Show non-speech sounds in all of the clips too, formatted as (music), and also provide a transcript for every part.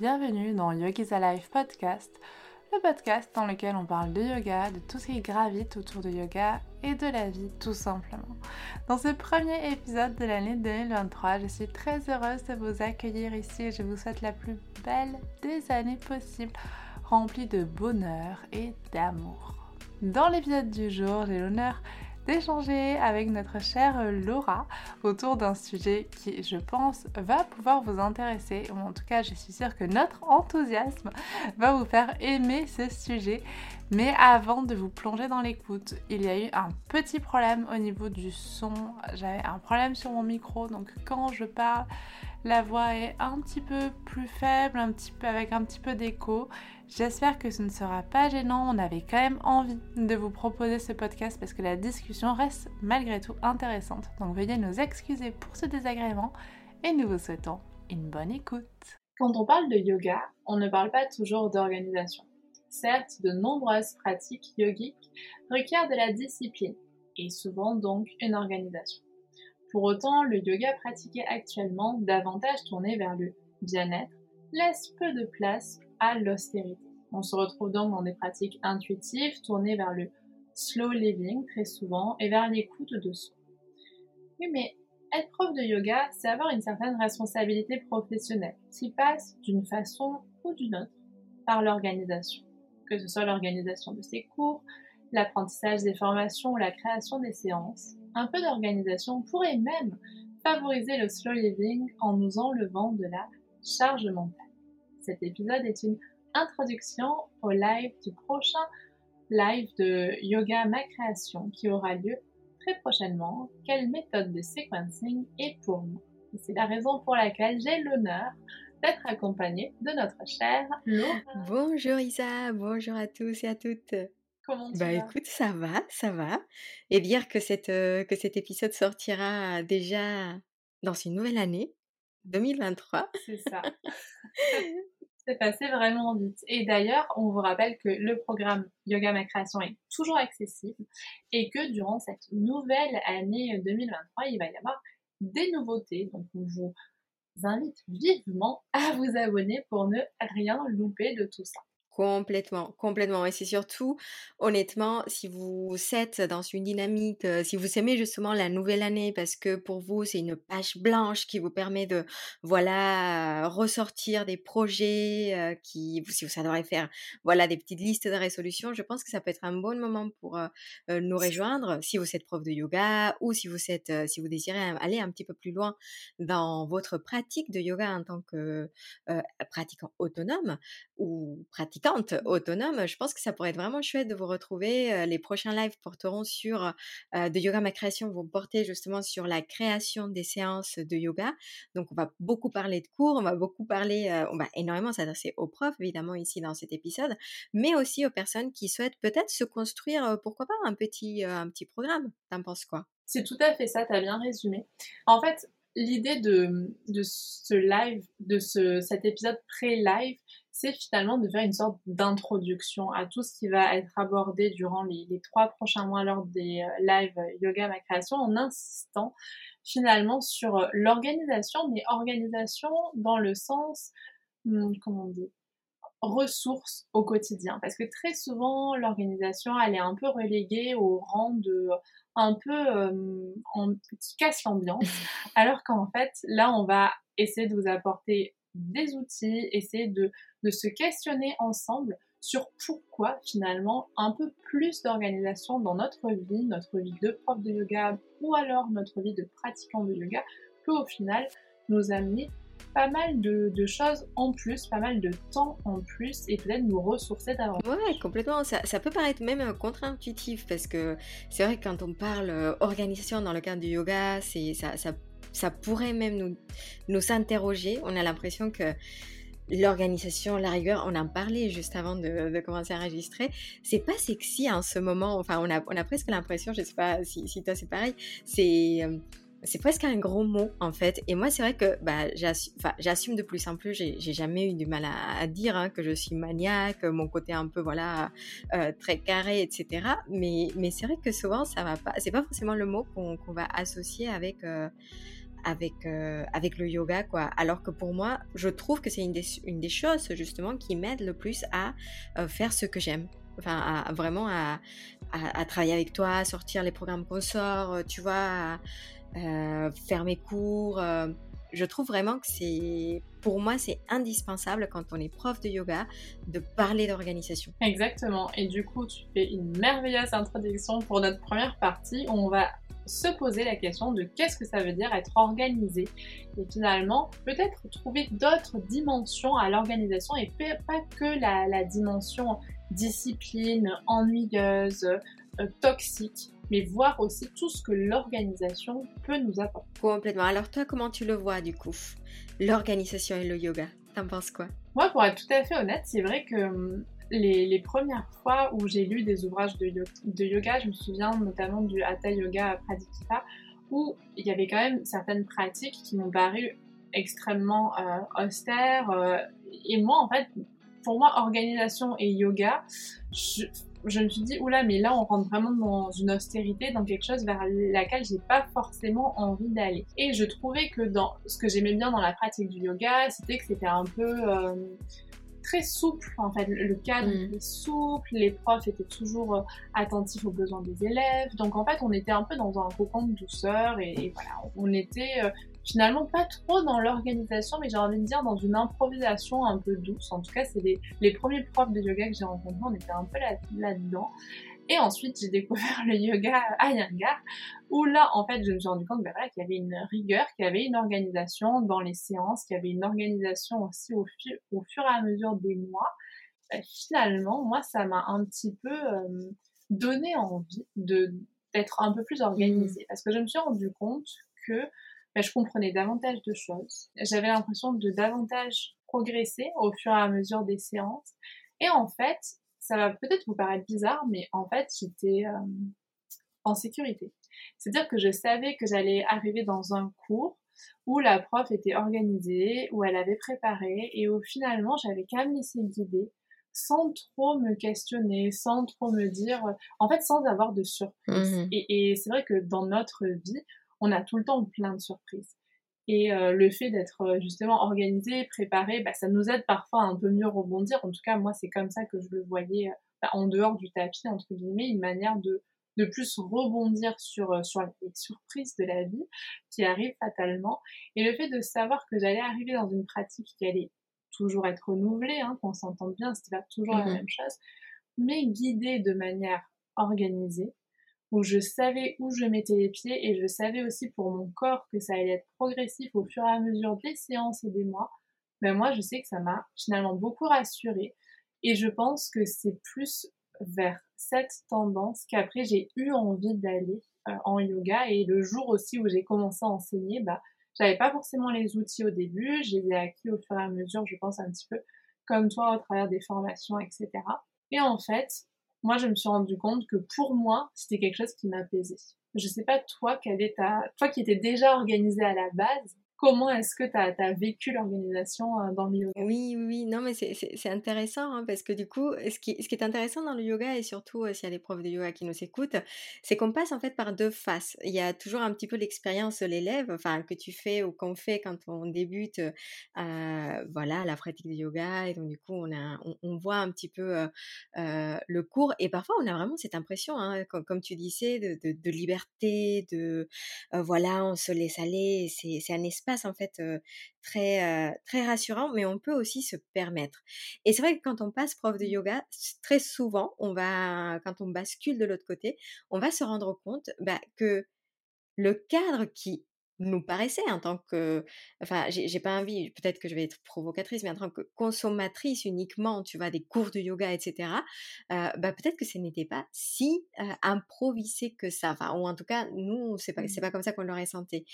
bienvenue dans Yogi's Alive Podcast, le podcast dans lequel on parle de yoga, de tout ce qui gravite autour de yoga et de la vie tout simplement. Dans ce premier épisode de l'année 2023, je suis très heureuse de vous accueillir ici et je vous souhaite la plus belle des années possibles, remplie de bonheur et d'amour. Dans l'épisode du jour, j'ai l'honneur d'échanger avec notre chère Laura autour d'un sujet qui, je pense, va pouvoir vous intéresser. Ou en tout cas, je suis sûre que notre enthousiasme va vous faire aimer ce sujet. Mais avant de vous plonger dans l'écoute, il y a eu un petit problème au niveau du son. J'avais un problème sur mon micro, donc quand je parle, la voix est un petit peu plus faible, avec un petit peu d'écho. J'espère que ce ne sera pas gênant. On avait quand même envie de vous proposer ce podcast parce que la discussion reste malgré tout intéressante. Donc veuillez nous excuser pour ce désagrément et nous vous souhaitons une bonne écoute. Quand on parle de yoga, on ne parle pas toujours d'organisation. Certes, de nombreuses pratiques yogiques requièrent de la discipline et souvent donc une organisation. Pour autant, le yoga pratiqué actuellement, davantage tourné vers le bien-être, laisse peu de place à l'austérité. On se retrouve donc dans des pratiques intuitives tournées vers le slow living très souvent et vers l'écoute de soi. Oui, mais être prof de yoga, c'est avoir une certaine responsabilité professionnelle qui passe d'une façon ou d'une autre par l'organisation. Que ce soit l'organisation de ses cours, l'apprentissage des formations ou la création des séances, un peu d'organisation pourrait même favoriser le slow living en nous enlevant de la charge mentale. Cet épisode est une introduction au live du prochain live de Yoga Ma Création qui aura lieu très prochainement. Quelle méthode de sequencing est pour nous C'est la raison pour laquelle j'ai l'honneur d'être accompagnée de notre chère Laura. Bonjour Isa, bonjour à tous et à toutes. Comment tu Bah vas? écoute, ça va, ça va. Et dire que, cette, euh, que cet épisode sortira déjà dans une nouvelle année, 2023. C'est ça. (laughs) C'est passé vraiment vite. Et d'ailleurs, on vous rappelle que le programme Yoga Ma Création est toujours accessible et que durant cette nouvelle année 2023, il va y avoir des nouveautés. Donc, on vous invite vivement à vous abonner pour ne rien louper de tout ça. Complètement, complètement. Et c'est surtout, honnêtement, si vous êtes dans une dynamique, euh, si vous aimez justement la nouvelle année, parce que pour vous, c'est une page blanche qui vous permet de, voilà, ressortir des projets euh, qui, si vous adorez faire, voilà, des petites listes de résolutions, je pense que ça peut être un bon moment pour euh, nous rejoindre. Si vous êtes prof de yoga ou si vous êtes, si vous désirez aller un petit peu plus loin dans votre pratique de yoga en tant que euh, pratiquant autonome ou autonome, je pense que ça pourrait être vraiment chouette de vous retrouver. Euh, Les prochains lives porteront sur euh, de yoga ma création vont porter justement sur la création des séances de yoga. Donc on va beaucoup parler de cours, on va beaucoup parler, euh, on va énormément s'adresser aux profs évidemment ici dans cet épisode, mais aussi aux personnes qui souhaitent peut-être se construire, euh, pourquoi pas un petit euh, un petit programme. T'en penses quoi? C'est tout à fait ça, t'as bien résumé. En fait, l'idée de, de ce live, de ce, cet épisode pré-live, c'est finalement de faire une sorte d'introduction à tout ce qui va être abordé durant les, les trois prochains mois lors des euh, lives Yoga Ma Création en insistant finalement sur euh, l'organisation, mais organisation dans le sens, hum, comment on dit, ressources au quotidien. Parce que très souvent, l'organisation, elle est un peu reléguée au rang de un peu euh, en, qui casse l'ambiance. (laughs) Alors qu'en fait, là, on va essayer de vous apporter des outils, essayer de, de se questionner ensemble sur pourquoi finalement un peu plus d'organisation dans notre vie, notre vie de prof de yoga ou alors notre vie de pratiquant de yoga peut au final nous amener pas mal de, de choses en plus, pas mal de temps en plus et peut-être nous ressourcer davantage. Ouais, complètement. Ça, ça peut paraître même euh, contre-intuitif parce que c'est vrai que quand on parle euh, organisation dans le cadre du yoga, c'est ça, ça, ça pourrait même nous, nous interroger. On a l'impression que l'organisation, la rigueur, on en parlait juste avant de, commencer à enregistrer, c'est pas sexy en ce moment. Enfin, on a, on a presque l'impression, je sais pas si, si toi c'est pareil, c'est. euh, c'est presque un gros mot en fait. Et moi, c'est vrai que bah, j'assume, de plus en plus. J'ai, jamais eu du mal à, dire hein, que je suis maniaque, mon côté un peu voilà euh, très carré, etc. Mais, mais c'est vrai que souvent, ça va pas. C'est pas forcément le mot qu'on, qu'on va associer avec. euh, avec, avec le yoga, quoi. Alors que pour moi, je trouve que c'est une des, une des choses, justement, qui m'aide le plus à faire ce que j'aime. Enfin, vraiment à, à, travailler avec toi, à sortir les programmes qu'on sort, tu vois, à, faire mes cours je trouve vraiment que c'est, pour moi, c'est indispensable quand on est prof de yoga de parler d'organisation. Exactement. Et du coup, tu fais une merveilleuse introduction pour notre première partie où on va se poser la question de qu'est-ce que ça veut dire être organisé et finalement peut-être trouver d'autres dimensions à l'organisation et pas que la, dimension discipline ennuyeuse, euh, toxique mais voir aussi tout ce que l'organisation peut nous apporter. Complètement. Alors toi, comment tu le vois du coup? L'organisation et le yoga, t'en penses quoi? Moi, pour être tout à fait honnête, c'est vrai que hum, les, premières fois où j'ai lu des ouvrages de, yoga, je me souviens notamment du Hatha Yoga Pradipika, où il y avait quand même certaines pratiques qui m'ont paru extrêmement euh, austères. Euh, et moi, en fait, pour moi, organisation et yoga, je me suis dit, oula, mais là, on rentre vraiment dans une austérité, dans quelque chose vers laquelle j'ai pas forcément envie d'aller. Et je trouvais que dans ce que j'aimais bien dans la pratique du yoga, c'était que c'était un peu euh, très souple, en fait. Le cadre mm. était souple, les profs étaient toujours euh, attentifs aux besoins des élèves. Donc, en fait, on était un peu dans un cocon de douceur et, voilà, on était euh, finalement pas trop dans l'organisation, mais j'ai envie de dire dans une improvisation un peu douce. En tout cas, c'est les, les, premiers profs de yoga que j'ai rencontrés, on était un peu là-dedans. et ensuite, j'ai découvert (laughs) le yoga à Yangar, où là, en fait, je me suis rendu compte ben voilà, qu'il y avait une rigueur, qu'il y avait une organisation dans les séances, qu'il y avait une organisation aussi au, au fur et à mesure des mois. Ben, finalement, moi, ça m'a un petit peu euh, donné envie de d'être un peu plus organisée, mmh. parce que je me suis rendu compte que ben, je comprenais davantage de choses. J'avais l'impression de davantage progresser au fur et à mesure des séances. Et en fait, ça va peut-être vous paraître bizarre, mais en fait, j'étais euh, en sécurité. C'est-à-dire que je savais que j'allais arriver dans un cours où la prof était organisée, où elle avait préparé, et où finalement, j'avais quand même laissé guider sans trop me questionner, sans trop me dire, en fait, sans avoir de surprise. Mmh et c'est vrai que dans notre vie, on a tout le temps plein de surprises. Et euh, le fait d'être euh, justement organisé, préparé, bah, ça nous aide parfois à un peu mieux rebondir. En tout cas, moi, c'est comme ça que je le voyais euh, bah, en dehors du tapis, entre guillemets, une manière de, de plus rebondir sur, sur les surprises de la vie qui arrivent fatalement. Et le fait de savoir que j'allais arriver dans une pratique qui allait toujours être renouvelée, hein, qu'on s'entende bien, c'était pas toujours la mmh même chose, mais guidée de manière organisée, où je savais où je mettais les pieds et je savais aussi pour mon corps que ça allait être progressif au fur et à mesure des séances et des mois, mais ben moi je sais que ça m'a finalement beaucoup rassurée et je pense que c'est plus vers cette tendance qu'après j'ai eu envie d'aller euh, en yoga et le jour aussi où j'ai commencé à enseigner, bah j'avais pas forcément les outils au début, je les ai acquis au fur et à mesure, je pense un petit peu comme toi au travers des formations, etc. Et en fait, moi, je me suis rendu compte que pour moi, c'était quelque chose qui m'apaisait. Je sais pas, toi, quelle est ta, toi qui étais déjà organisée à la base, Comment est-ce que tu as, vécu l'organisation euh, dans le yoga? Oui, oui, non, mais c'est intéressant hein, parce que du coup, ce qui, ce qui, est intéressant dans le yoga et surtout euh, s'il y a des profs de yoga qui nous écoutent, c'est qu'on passe en fait par deux faces. Il y a toujours un petit peu l'expérience de l'élève, enfin que tu fais ou qu'on fait quand on débute, euh, voilà, la pratique du yoga. Et donc du coup on, a, on, voit un petit peu le cours. Et parfois on a vraiment cette impression, hein, comme, tu disais, de, de, de liberté, de voilà, on se laisse aller, c'est un espace en fait très très rassurant, mais on peut aussi se permettre. Et c'est vrai que quand on passe prof de mmh. yoga, très souvent, on va quand on bascule de l'autre côté, on va se rendre compte bah, que le cadre qui nous paraissait en tant que, enfin, j'ai pas envie, peut-être que je vais être provocatrice, mais en tant que consommatrice uniquement, tu vois, des cours de yoga, etc. Euh, bah peut-être que ce n'était pas si euh, improvisé que ça, enfin, ou en tout cas, nous, c'est pas, c'est mmh. pas comme ça qu'on l'aurait senti.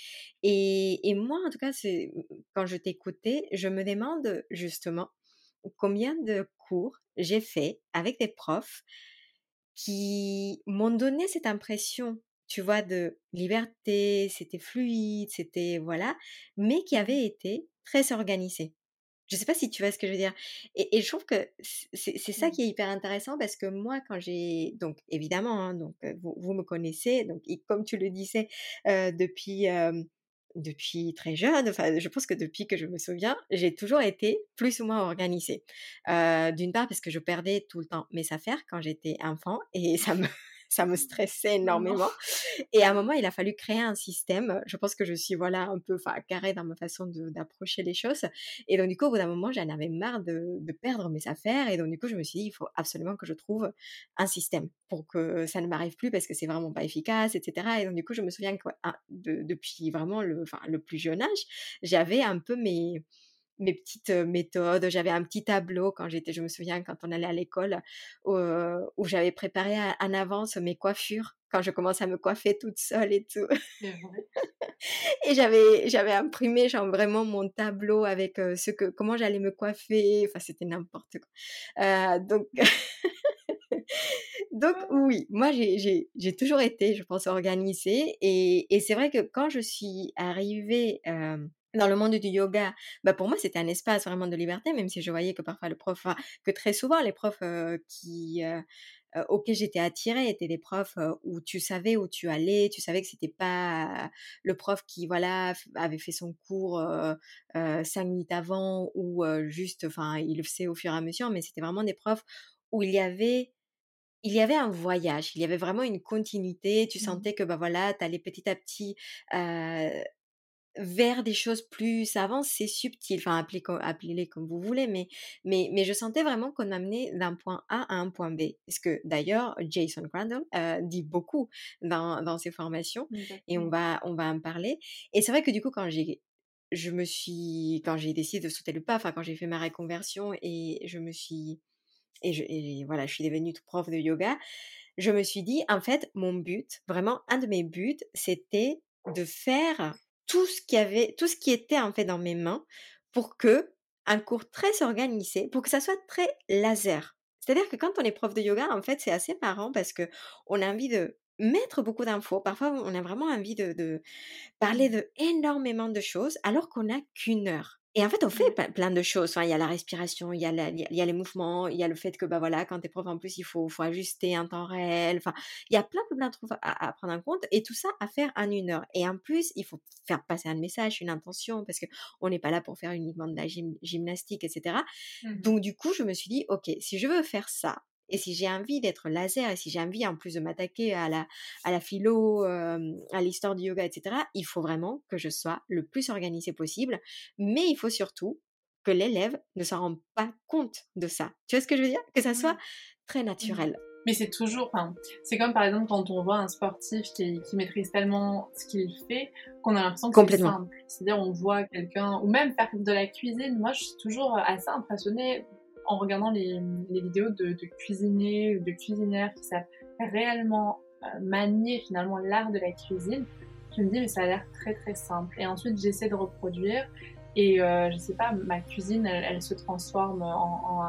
Et, et moi, en tout cas, c'est quand je t'écoutais, je me demande justement combien de cours j'ai fait avec des profs qui m'ont donné cette impression tu vois, de liberté, c'était fluide, c'était voilà, mais qui avait été très organisé. Je ne sais pas si tu vois ce que je veux dire. Et, je trouve que c'est ça qui est hyper intéressant parce que moi, quand j'ai donc évidemment, hein, donc vous, me connaissez, donc comme tu le disais depuis depuis très jeune, enfin, je pense que depuis que je me souviens, j'ai toujours été plus ou moins organisée. D'une part parce que je perdais tout le temps mes affaires quand j'étais enfant et ça me ça me stressait (laughs) énormément. Et à un moment, il a fallu créer un système. Je pense que je suis voilà un peu carré dans ma façon d'approcher les choses. Et donc du coup, au bout d'un moment, j'en avais marre de, de, perdre mes affaires. Et donc du coup, je me suis dit, il faut absolument que je trouve un système pour que ça ne m'arrive plus parce que c'est vraiment pas efficace, etc. Et donc du coup, je me souviens que ah, depuis vraiment le plus jeune âge, j'avais un peu mes mes petites méthodes. J'avais un petit tableau quand j'étais, je me souviens, quand on allait à l'école, où, j'avais préparé en avance mes coiffures quand je commençais à me coiffer toute seule et tout. (laughs) et j'avais, j'avais imprimé genre vraiment mon tableau avec ce que, comment j'allais me coiffer. Enfin, c'était n'importe quoi. donc, (laughs) donc oui, moi j'ai, j'ai, toujours été, je pense, organisée. Et, et c'est vrai que quand je suis arrivée dans le monde du yoga, bah pour moi c'était un espace vraiment de liberté, même si je voyais que parfois le prof, que très souvent les profs qui auxquels j'étais attirée étaient des profs où tu savais où tu allais, tu savais que c'était pas le prof qui voilà avait fait son cours cinq minutes avant ou juste, enfin il le faisait au fur et à mesure, mais c'était vraiment des profs où il y avait il y avait un voyage, il y avait vraiment une continuité. Tu mmh sentais que bah voilà, tu allais petit à petit vers des choses plus avancées, subtiles, enfin appelez-les comme vous voulez, mais, mais, mais je sentais vraiment qu'on amenait d'un point A à un point B. Ce que d'ailleurs Jason Crandall euh, dit beaucoup dans, dans ses formations, et on va, on va en parler. Et c'est vrai que du coup, quand j'ai je me suis quand j'ai décidé de sauter le pas enfin quand j'ai fait ma reconversion et je me suis et, je, et voilà je suis devenue prof de yoga je me suis dit en fait mon but vraiment un de mes buts c'était de faire tout ce qui avait, tout ce qui était en fait dans mes mains pour que un cours très organisé, pour que ça soit très laser. C'est-à-dire que quand on est prof de yoga, en fait, c'est assez marrant parce que on a envie de mettre beaucoup d'infos. Parfois, on a vraiment envie de, parler de énormément de choses alors qu'on n'a qu'une heure. Et en fait, on fait plein de choses. Enfin, il y a la respiration, il y a, il y a les mouvements, il y a le fait que, bah voilà, quand tu es prof, en plus, il faut, faut ajuster en temps réel. Enfin, il y a plein, plein de trucs à, prendre en compte et tout ça à faire en une heure. Et en plus, il faut faire passer un message, une intention, parce qu'on n'est pas là pour faire uniquement de la gymnastique, etc. Mmh Donc, du coup, je me suis dit, OK, si je veux faire ça, et si j'ai envie d'être laser, et si j'ai envie en plus de m'attaquer à la, à la philo, à l'histoire du yoga, etc., il faut vraiment que je sois le plus organisé possible. Mais il faut surtout que l'élève ne s'en rende pas compte de ça. Tu vois ce que je veux dire? Que ça soit très mmh. naturel. Mais c'est toujours, enfin, c'est comme par exemple quand on voit un sportif qui, qui maîtrise tellement ce qu'il fait qu'on a l'impression que c'est simple. C'est-à-dire on voit quelqu'un, ou même faire de la cuisine. Moi, je suis toujours assez impressionnée en regardant les, vidéos de, de, cuisiniers ou de cuisinières qui savent réellement euh, manier finalement l'art de la cuisine, je me dis mais ça a l'air très très simple. Et ensuite j'essaie de reproduire. Et euh, je sais pas, ma cuisine elle, se transforme en,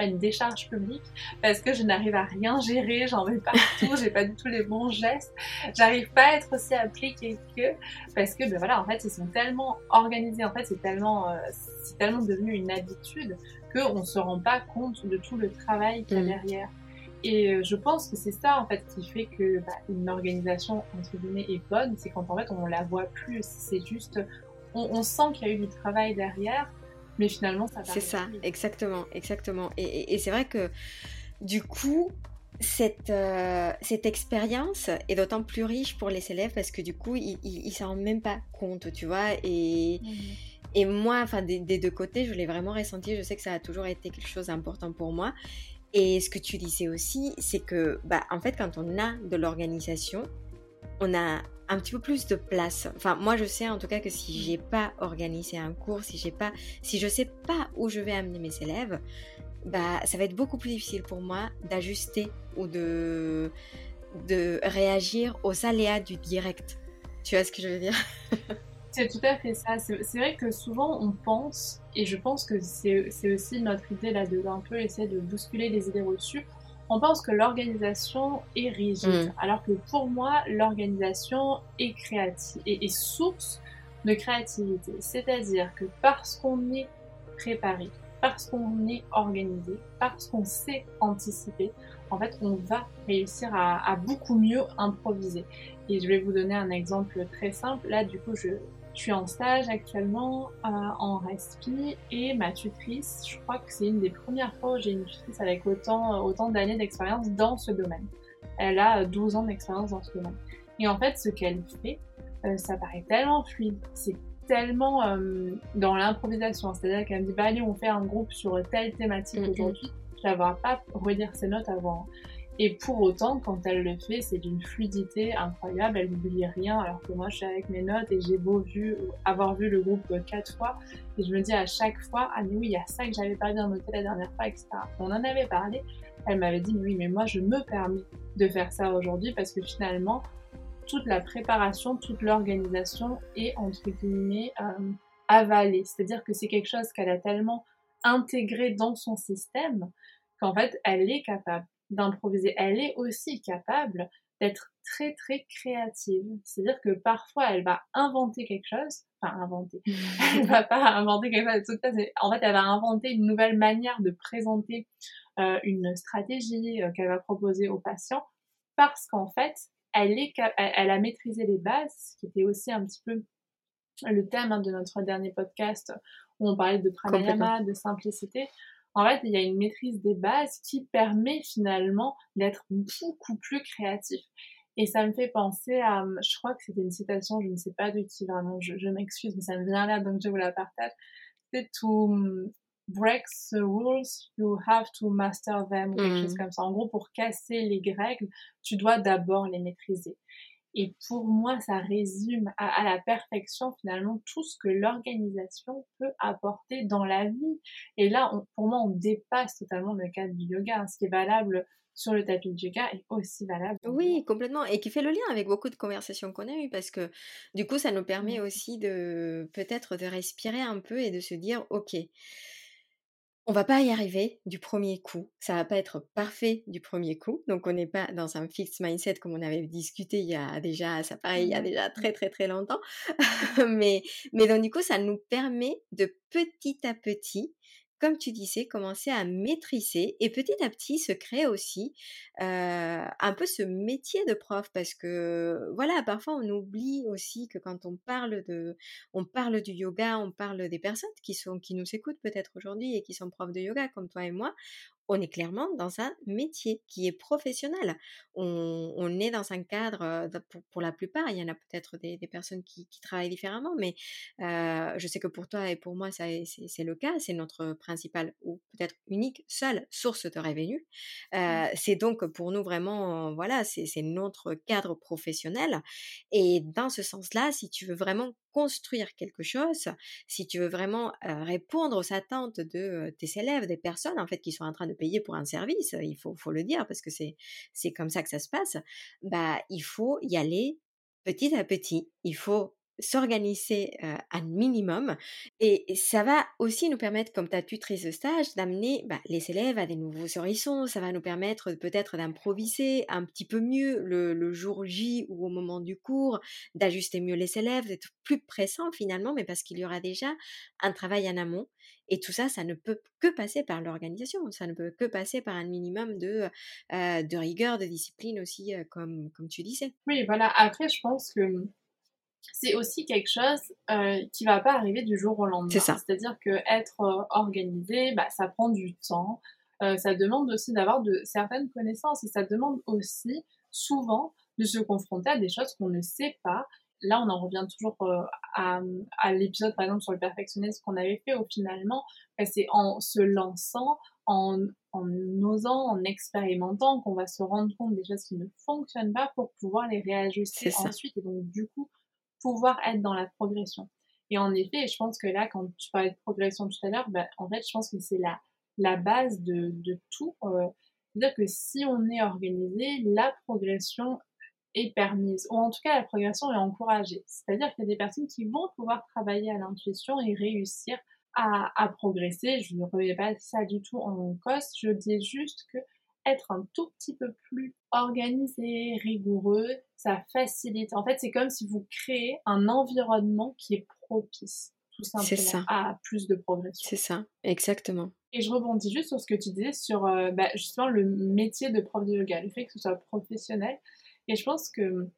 une décharge publique parce que je n'arrive à rien gérer, j'en vais partout, j'ai pas du tout les bons gestes, j'arrive pas à être aussi appliquée que parce que ben voilà en fait ils sont tellement organisés, en fait c'est tellement euh, c'est tellement devenu une habitude qu'on ne se rend pas compte de tout le travail qu'il y a mm. derrière. Et euh, je pense que c'est ça en fait qui fait que bah, une organisation entre guillemets est bonne, c'est quand en fait on la voit plus. C'est juste, on, sent qu'il y a eu du travail derrière, mais finalement ça. C'est ça, exactement, exactement. Et, c'est vrai que du coup, cette, euh, cette expérience est d'autant plus riche pour les élèves parce que du coup, ils, ils, s'en rendent même pas compte, tu vois. Et, mm. Et moi, enfin, des, deux côtés, je l'ai vraiment ressenti. Je sais que ça a toujours été quelque chose d'important pour moi. Et ce que tu disais aussi, c'est que, bah, en fait, quand on a de l'organisation, on a un petit peu plus de place. Enfin, moi, je sais en tout cas que si j'ai pas organisé un cours, si j'ai pas, si je sais pas où je vais amener mes élèves, bah, ça va être beaucoup plus difficile pour moi d'ajuster ou de de réagir aux aléas du direct. Tu vois ce que je veux dire? (laughs) C'est tout à fait ça. C'est vrai que souvent on pense, et je pense que c'est aussi notre idée là de un peu essayer de bousculer les idées reçues, on pense que l'organisation est rigide, mm. alors que pour moi, l'organisation est créative et est source de créativité. C'est-à-dire que parce qu'on est préparé, parce qu'on est organisé, parce qu'on sait anticiper, en fait, on va réussir à, beaucoup mieux improviser. Et je vais vous donner un exemple très simple. Là, du coup, je, suis en stage actuellement euh, en respi et ma tutrice, je crois que c'est une des premières fois où j'ai une tutrice avec autant, autant d'années d'expérience dans ce domaine. Elle a 12 ans d'expérience dans ce domaine. Et en fait, ce qu'elle fait, euh, ça paraît tellement fluide. C'est tellement euh, dans l'improvisation. C'est-à-dire qu'elle me dit, bah allez, on fait un groupe sur telle thématique aujourd'hui. Je ne va pas relire ses notes avant. Et pour autant, quand elle le fait, c'est d'une fluidité incroyable. Elle n'oublie rien, alors que moi, je suis avec mes notes et j'ai beau vu, avoir vu le groupe quatre fois. Et je me dis à chaque fois, ah mais oui, il y a ça que j'avais pas bien noté la dernière fois, etc. On en avait parlé. Elle m'avait dit, oui, mais moi, je me permets de faire ça aujourd'hui parce que finalement, toute la préparation, toute l'organisation est entre guillemets euh, avalée. C'est-à-dire que c'est quelque chose qu'elle a tellement intégré dans son système qu'en fait elle est capable d'improviser. Elle est aussi capable d'être très très créative. C'est-à-dire que parfois elle va inventer quelque chose, enfin inventer, (laughs) elle va pas inventer quelque chose, en fait elle va inventer une nouvelle manière de présenter euh, une stratégie euh, qu'elle va proposer aux patients parce qu'en fait elle, est, elle a maîtrisé les bases, ce qui était aussi un petit peu le thème hein, de notre dernier podcast où on parlait de pranayama, de simplicité. En fait, il y a une maîtrise des bases qui permet finalement d'être beaucoup plus créatif. Et ça me fait penser à, je crois que c'était une citation, je ne sais pas de qui vraiment, je, je m'excuse, mais ça me vient là, donc je vous la partage. C'est tout, breaks the rules, you have to master them, ou quelque chose mm. comme ça. En gros, pour casser les règles, tu dois d'abord les maîtriser. Et pour moi, ça résume à, la perfection finalement tout ce que l'organisation peut apporter dans la vie. Et là, pour moi, on dépasse totalement le cadre du yoga. Hein. Ce qui est valable sur le tapis de yoga est aussi valable. Oui, complètement. Et qui fait le lien avec beaucoup de conversations qu'on a eues parce que du coup, ça nous permet aussi de peut-être de respirer un peu et de se dire, OK, on va pas y arriver du premier coup. Ça va pas être parfait du premier coup. Donc on n'est pas dans un fixed mindset comme on avait discuté il y a déjà, ça pareil, il y a mmh déjà très très très longtemps. (laughs) mais, mais donc du coup, ça nous permet de petit à petit comme tu disais, commencer à maîtriser et petit à petit se créer aussi un peu ce métier de prof parce que voilà, parfois on oublie aussi que quand on parle de, on parle du yoga, on parle des personnes qui sont, qui nous écoutent peut-être aujourd'hui et qui sont profs de yoga comme toi et moi, on est clairement dans un métier qui est professionnel. On, est dans un cadre, pour, la plupart, il y en a peut-être des, personnes qui, travaillent différemment, mais je sais que pour toi et pour moi, c'est le cas. C'est notre principale ou peut-être unique, seule source de revenus. Mmh. c'est donc pour nous vraiment, voilà, c'est notre cadre professionnel. Et dans ce sens-là, si tu veux vraiment construire quelque chose, si tu veux vraiment répondre aux attentes de tes élèves, des personnes en fait qui sont en train de payer pour un service, il faut, faut le dire parce que c'est c'est comme ça que ça se passe. Bah il faut y aller petit à petit. Il faut s'organiser un minimum et ça va aussi nous permettre, comme ta tutrice de stage, d'amener bah, les élèves à des nouveaux horizons. Ça va nous permettre peut-être d'improviser un petit peu mieux le, jour J ou au moment du cours, d'ajuster mieux les élèves, d'être plus pressant finalement, mais parce qu'il y aura déjà un travail en amont. Et tout ça, ça ne peut que passer par l'organisation, ça ne peut que passer par un minimum de, de rigueur, de discipline aussi, comme, comme tu disais. Oui, voilà. Après, je pense que c'est aussi quelque chose euh, qui va pas arriver du jour au lendemain. C'est ça. C'est-à-dire que être euh, organisé, bah, ça prend du temps. Euh, ça demande aussi d'avoir de certaines connaissances et ça demande aussi souvent de se confronter à des choses qu'on ne sait pas. Là, on en revient toujours euh, à, à l'épisode, par exemple, sur le perfectionnisme qu'on avait fait, où finalement, bah, c'est en se lançant, en, en osant, en expérimentant, qu'on va se rendre compte des choses qui ne fonctionnent pas pour pouvoir les réajuster ensuite. Et donc, du coup, pouvoir être dans la progression. Et en effet, je pense que là, quand tu parlais de progression tout à l'heure, bah, en fait, je pense que c'est la, la base de, de tout. Euh, C'est-à-dire que si on est organisé, la progression est permise, ou en tout cas la progression est encouragée. C'est-à-dire qu'il y a des personnes qui vont pouvoir travailler à l'intuition et réussir à, à progresser. Je ne remets pas ça du tout en cause, je dis juste que être un tout petit peu plus organisé, rigoureux, ça facilite. En fait, c'est comme si vous créez un environnement qui est propice, tout simplement à plus de progression. C'est ça, exactement. Et je rebondis juste sur ce que tu disais sur bah, justement le métier de prof de yoga, le fait que ce soit professionnel. Et je pense que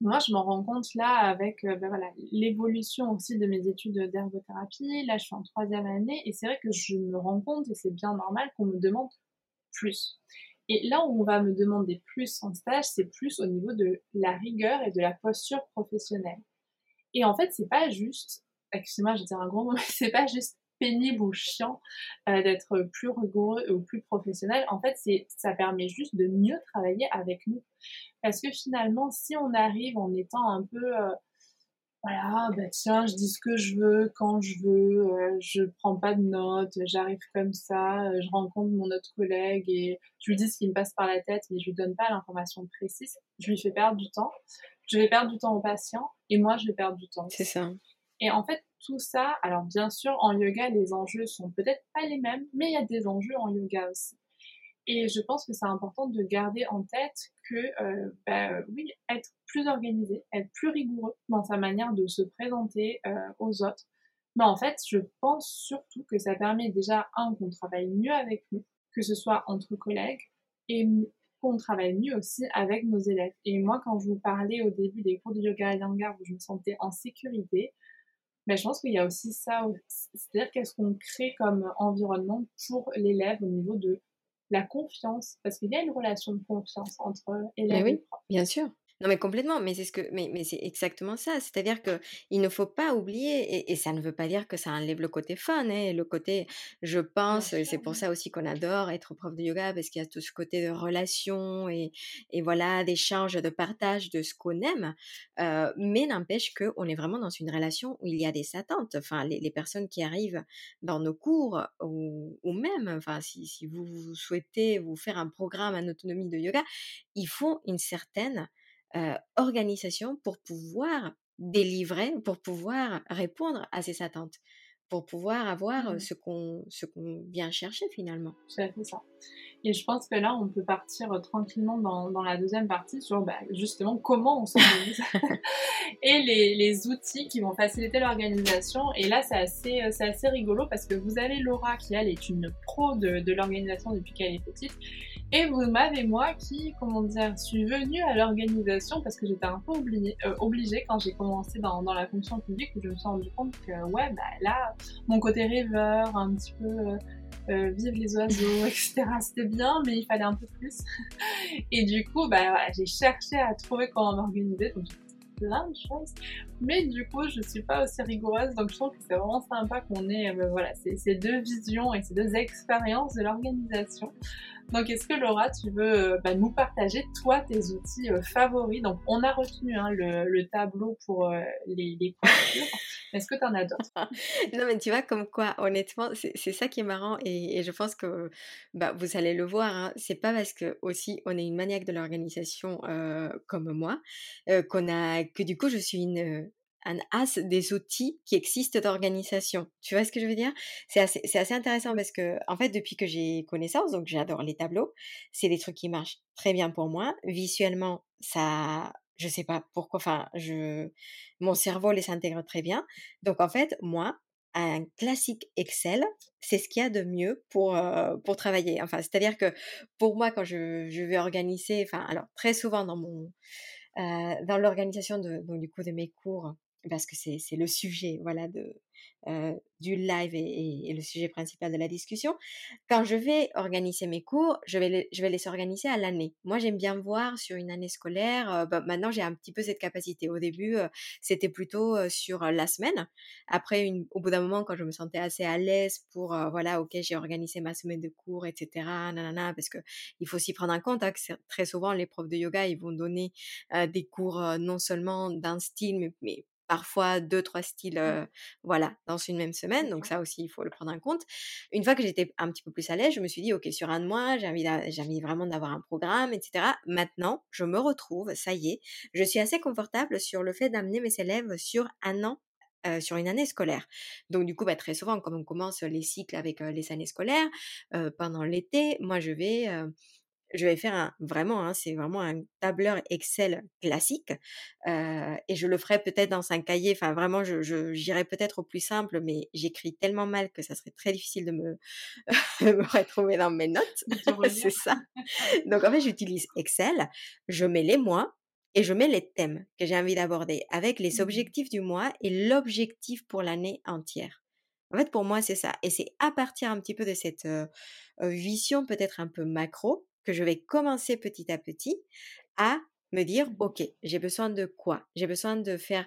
moi, je m'en rends compte là avec euh, ben voilà, l'évolution aussi de mes études d'ergothérapie. Là, je suis en troisième année et c'est vrai que je me rends compte, et c'est bien normal, qu'on me demande plus. Et là où on va me demander plus en stage, c'est plus au niveau de la rigueur et de la posture professionnelle. Et en fait, c'est pas juste, excusez-moi, je vais un gros mot, (laughs) c'est pas juste pénible ou chiant euh, d'être plus rigoureux ou plus professionnel. En fait, c'est ça permet juste de mieux travailler avec nous. Parce que finalement, si on arrive en étant un peu euh, voilà, bah tiens, je dis ce que je veux quand je veux, euh, je prends pas de notes, j'arrive comme ça, je rencontre mon autre collègue et je lui dis ce qui me passe par la tête, mais je lui donne pas l'information précise, je lui fais perdre du temps, je vais perdre du temps au patient et moi je vais perdre du temps. C'est ça. Et en fait, tout ça, alors bien sûr, en yoga, les enjeux sont peut-être pas les mêmes, mais il y a des enjeux en yoga aussi. Et je pense que c'est important de garder en tête que, euh, bah, oui, être plus organisé, être plus rigoureux dans sa manière de se présenter euh, aux autres. Mais en fait, je pense surtout que ça permet déjà, un, qu'on travaille mieux avec nous, que ce soit entre collègues, et qu'on travaille mieux aussi avec nos élèves. Et moi, quand je vous parlais au début des cours de yoga Iyengar où je me sentais en sécurité, mais je pense qu'il y a aussi ça, c'est-à-dire qu'est-ce qu'on crée comme environnement pour l'élève au niveau de la confiance, parce qu'il y a une relation de confiance entre élève et prof. Bien sûr. Non, mais complètement, mais c'est ce que, mais, mais c'est exactement ça. C'est-à-dire que il ne faut pas oublier, et, ça ne veut pas dire que ça enlève le côté fun, hein, le côté, je pense, c'est pour ça aussi qu'on adore être prof de yoga parce qu'il y a tout ce côté de relation et, et voilà, d'échange, de partage de ce qu'on aime. Euh, mais n'empêche qu'on est vraiment dans une relation où il y a des attentes. Enfin, les, les personnes qui arrivent dans nos cours ou, ou même, enfin, si, si vous souhaitez vous faire un programme en autonomie de yoga, il faut une certaine euh, organisation pour pouvoir délivrer, pour pouvoir répondre à ces attentes, pour pouvoir avoir mmh. ce qu'on ce qu'on vient chercher finalement. C'est ça. Et je pense que là, on peut partir tranquillement dans, dans la deuxième partie sur bah, justement comment on s'organise (laughs) et les, les, outils qui vont faciliter l'organisation. Et là, c'est assez, assez rigolo parce que vous avez Laura qui, elle, est une pro de, de l'organisation depuis qu'elle est petite. Et vous m'avez moi qui, comment dire, suis venue à l'organisation parce que j'étais un peu euh, obligée quand j'ai commencé dans, dans, la fonction publique où je me suis rendu compte que ouais, bah là, mon côté rêveur, un petit peu euh, euh vivre les oiseaux, (laughs) etc. C'était bien, mais il fallait un peu plus. (laughs) Et du coup, bah voilà, j'ai cherché à trouver comment m'organiser. Donc plein de choses. Mais du coup, je suis pas aussi rigoureuse, donc je trouve que c'est vraiment sympa qu'on ait euh, voilà, ces, deux visions et ces deux expériences de l'organisation. Donc, est-ce que Laura, tu veux euh, bah, nous partager, toi, tes outils euh, favoris? Donc, on a retenu hein, le, tableau pour euh, les, les (laughs) Est-ce que tu en as d'autres? (laughs) Non, mais tu vois, comme quoi, honnêtement, c'est ça qui est marrant et, je pense que bah, vous allez le voir. Hein, c'est pas parce que aussi on est une maniaque de l'organisation comme moi qu'on a que du coup je suis une un as des outils qui existent d'organisation. Tu vois ce que je veux dire? C'est assez, assez, intéressant parce que, en fait, depuis que j'ai connaissance, donc j'adore les tableaux, c'est des trucs qui marchent très bien pour moi. Visuellement, ça, je sais pas pourquoi, enfin, je, mon cerveau les intègre très bien. Donc, en fait, moi, un classique Excel, c'est ce qu'il y a de mieux pour, euh, pour travailler. Enfin, c'est-à-dire que pour moi, quand je, je vais organiser, enfin, alors très souvent dans mon, euh, dans l'organisation de, mes cours, parce que c'est le sujet voilà de euh, du live et, le sujet principal de la discussion. Quand je vais organiser mes cours, je vais les, je vais les organiser à l'année. Moi, j'aime bien voir sur une année scolaire. Euh, bah, maintenant, j'ai un petit peu cette capacité. Au début, euh, c'était plutôt sur la semaine. Après, une, au bout d'un moment, quand je me sentais assez à l'aise pour voilà, ok, j'ai organisé ma semaine de cours, etc. Nanana, parce que il faut s'y prendre en compte. Hein, que très souvent, les profs de yoga, ils vont donner des cours non seulement d'un style, mais, mais parfois deux, trois styles, mmh. voilà, dans une même semaine. Donc ça aussi, il faut le prendre en compte. Une fois que j'étais un petit peu plus à l'aise, je me suis dit, OK, sur un de mois, j'ai envie, j'ai envie vraiment d'avoir un programme, etc. Maintenant, je me retrouve, ça y est, je suis assez confortable sur le fait d'amener mes élèves sur un an sur une année scolaire. Donc du coup, bah, très souvent, comme on commence les cycles avec les années scolaires, pendant l'été, moi je vais je vais faire un, vraiment, hein, c'est vraiment un tableur Excel classique. et je le ferai peut-être dans un cahier. Enfin, vraiment, je, j'irai peut-être au plus simple, mais j'écris tellement mal que ça serait très difficile de me, (laughs) me retrouver dans mes notes. (laughs) c'est ça. (laughs) Donc, en fait, j'utilise Excel. Je mets les mois et je mets les thèmes que j'ai envie d'aborder avec les mmh. objectifs du mois et l'objectif pour l'année entière. En fait, pour moi, c'est ça. Et c'est à partir un petit peu de cette vision peut-être un peu macro que je vais commencer petit à petit à me dire. OK, j'ai besoin de quoi? J'ai besoin de faire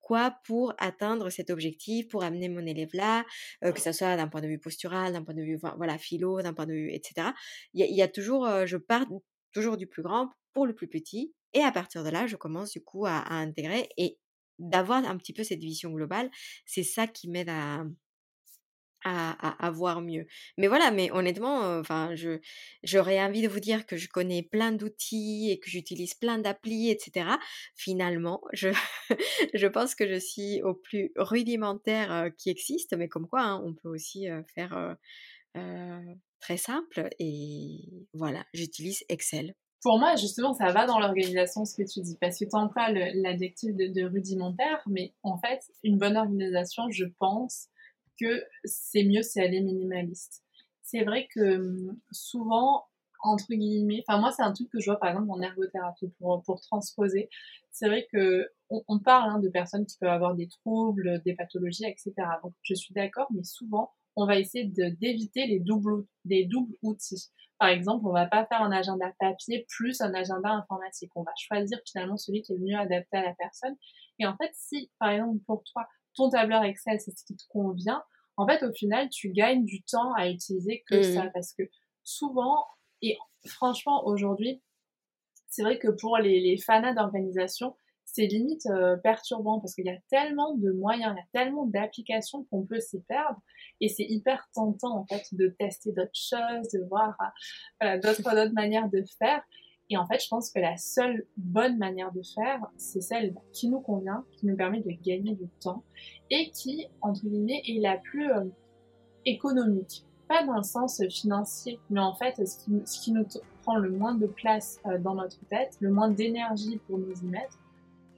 quoi pour atteindre cet objectif, pour amener mon élève là, que ce soit d'un point de vue postural, d'un point de vue voilà, philo, d'un point de vue, etc. Il y, a toujours, je pars toujours du plus grand pour le plus petit. Et à partir de là, je commence du coup à intégrer et d'avoir un petit peu cette vision globale, c'est ça qui m'aide à, à, à, voir mieux. Mais voilà, mais honnêtement, enfin, je j'aurais envie de vous dire que je connais plein d'outils et que j'utilise plein d'applis, etc. Finalement, je (laughs) je pense que je suis au plus rudimentaire qui existe, mais comme quoi, hein, on peut aussi faire très simple. Et voilà, j'utilise Excel pour moi, justement, ça va dans l'organisation ce que tu dis, parce que tu emploies l'adjectif de, rudimentaire, mais en fait, une bonne organisation, je pense que c'est mieux si elle est minimaliste. C'est vrai que hum, souvent, entre guillemets, enfin moi c'est un truc que je vois par exemple en ergothérapie pour, transposer. C'est vrai que on, parle hein, de personnes qui peuvent avoir des troubles, des pathologies, etc. Donc je suis d'accord, mais souvent on va essayer d'éviter les doubles, des doubles outils. Par exemple, on va pas faire un agenda papier plus un agenda informatique. On va choisir finalement celui qui est le mieux adapté à la personne. Et en fait, si par exemple pour toi, ton tableur Excel, c'est ce qui te convient, en fait, au final, tu gagnes du temps à utiliser que mmh. ça. Parce que souvent, et franchement, aujourd'hui, c'est vrai que pour les, les fanats d'organisation, c'est limite euh, perturbant parce qu'il y a tellement de moyens, il y a tellement d'applications qu'on peut s'y perdre et c'est hyper tentant en fait de tester d'autres choses, de voir euh, d'autres d'autres manières de faire. Et en fait, je pense que la seule bonne manière de faire, c'est celle qui nous convient, qui nous permet de gagner du temps et qui, entre guillemets, est la plus euh, économique. Pas dans le sens financier, mais en fait, ce qui, ce qui nous prend le moins de place dans notre tête, le moins d'énergie pour nous y mettre,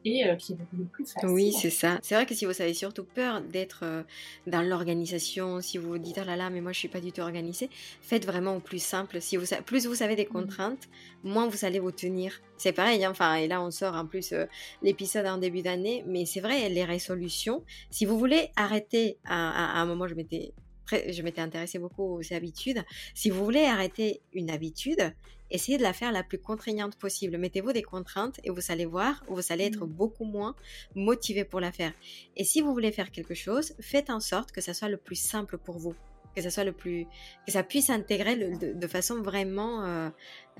et euh, qui est le plus facile. Oui, c'est ça. C'est vrai que si vous avez surtout peur d'être euh, dans l'organisation, si vous vous dites oh là là, mais moi je suis pas du tout organisée, faites vraiment au plus simple. Si vous plus vous avez des mmh. contraintes, moins vous allez vous tenir. C'est pareil, hein, enfin, et là on sort en plus euh, l'épisode en début d'année, mais c'est vrai, les résolutions, si vous voulez arrêter, à, à un moment je m'étais je m'étais intéressée beaucoup aux habitudes. Si vous voulez arrêter une habitude, essayez de la faire la plus contraignante possible. Mettez-vous des contraintes et vous allez voir, vous allez être mmh. beaucoup moins motivé pour la faire. Et si vous voulez faire quelque chose, faites en sorte que ça soit le plus simple pour vous que ça soit le plus que ça puisse intégrer de, façon vraiment euh,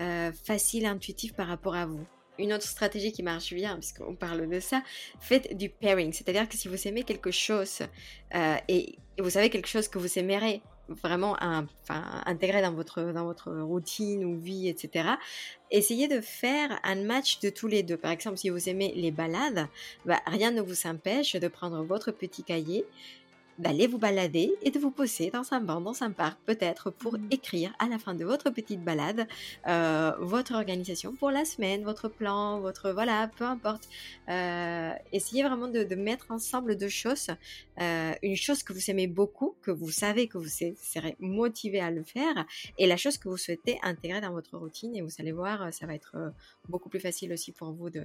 euh, facile intuitive par rapport à vous une autre stratégie qui marche bien, puisqu'on parle de ça, faites du pairing. C'est-à-dire que si vous aimez quelque chose euh, et, vous savez quelque chose que vous aimerez vraiment intégrer dans votre, dans votre routine ou vie, etc., essayez de faire un match de tous les deux. Par exemple, si vous aimez les balades, bah, rien ne vous empêche de prendre votre petit cahier d'aller vous balader et de vous poser dans un banc, dans un parc, peut-être pour mmh. écrire à la fin de votre petite balade euh, votre organisation pour la semaine, votre plan, votre voilà, peu importe. Euh, essayez vraiment de, mettre ensemble deux choses. Euh, une chose que vous aimez beaucoup, que vous savez que vous serez motivé à le faire, et la chose que vous souhaitez intégrer dans votre routine. Et vous allez voir, ça va être beaucoup plus facile aussi pour vous de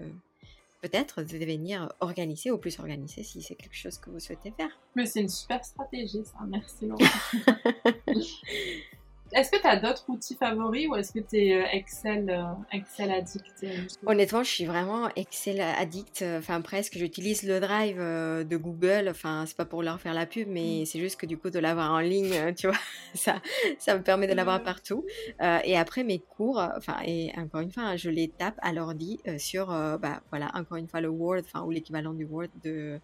peut-être de devenir organisé ou plus organisé si c'est quelque chose que vous souhaitez faire. Mais c'est une super stratégie, ça. Merci Laurent. (laughs) Est-ce que tu as d'autres outils favoris ou est-ce que tu es euh, Excel, euh, Excel addict euh, Honnêtement, je suis vraiment Excel addict. Enfin, presque. J'utilise le Drive de Google. Enfin, c'est pas pour leur faire la pub, mais mm. c'est juste que du coup, de l'avoir en ligne, tu vois, (laughs) ça, ça me permet de l'avoir partout. et après, mes cours, enfin, et encore une fois, hein, je les tape à l'ordi sur, bah, voilà, encore une fois, le Word, enfin, ou l'équivalent du Word de,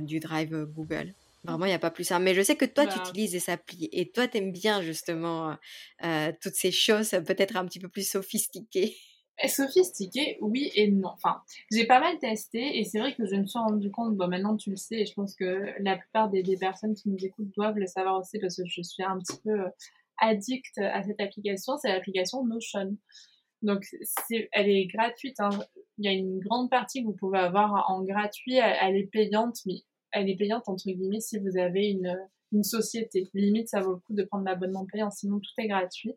du Drive Google. Vraiment, il n'y a pas plus simple. Mais je sais que toi, tu bah utilises des applis et toi, tu aimes bien justement euh, toutes ces choses peut-être un petit peu plus sophistiquées. Sophistiquées, oui et non. Enfin, j'ai pas mal testé et c'est vrai que je me suis rendu compte, bon maintenant tu le sais et je pense que la plupart des, des, personnes qui nous écoutent doivent le savoir aussi parce que je suis un petit peu addict à cette application, c'est l'application Notion. Donc, elle est gratuite. Hein. Il y a une grande partie que vous pouvez avoir en gratuit. Elle, est payante, mais elle est payante entre guillemets si vous avez une, société. Limite, ça vaut le coup de prendre l'abonnement payant, sinon tout est gratuit.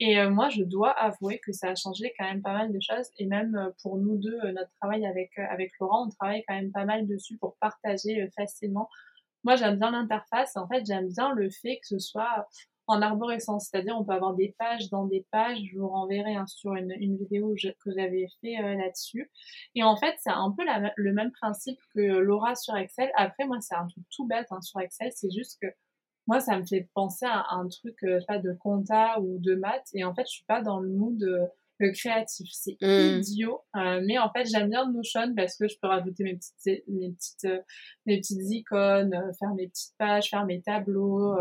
Et euh, moi, je dois avouer que ça a changé quand même pas mal de choses. Et même euh, pour nous deux, euh, notre travail avec Laurent, on travaille quand même pas mal dessus pour partager facilement. Moi, j'aime bien l'interface. En fait, j'aime bien le fait que ce soit en arborescence. C'est-à-dire, on peut avoir des pages dans des pages. Je vous renverrai hein, sur une, une vidéo que j'avais fait là-dessus. Et en fait, c'est un peu le même principe que Laura sur Excel. Après, moi, c'est un truc tout bête hein, sur Excel. C'est juste que moi, ça me fait penser à un truc, euh, pas de compta ou de maths. Et en fait, je suis pas dans le mood euh, créatif. C'est mmh. idiot. Euh, mais en fait, j'aime bien Notion parce que je peux rajouter mes petites, mes petites, mes petites icônes, faire mes petites pages, faire mes tableaux,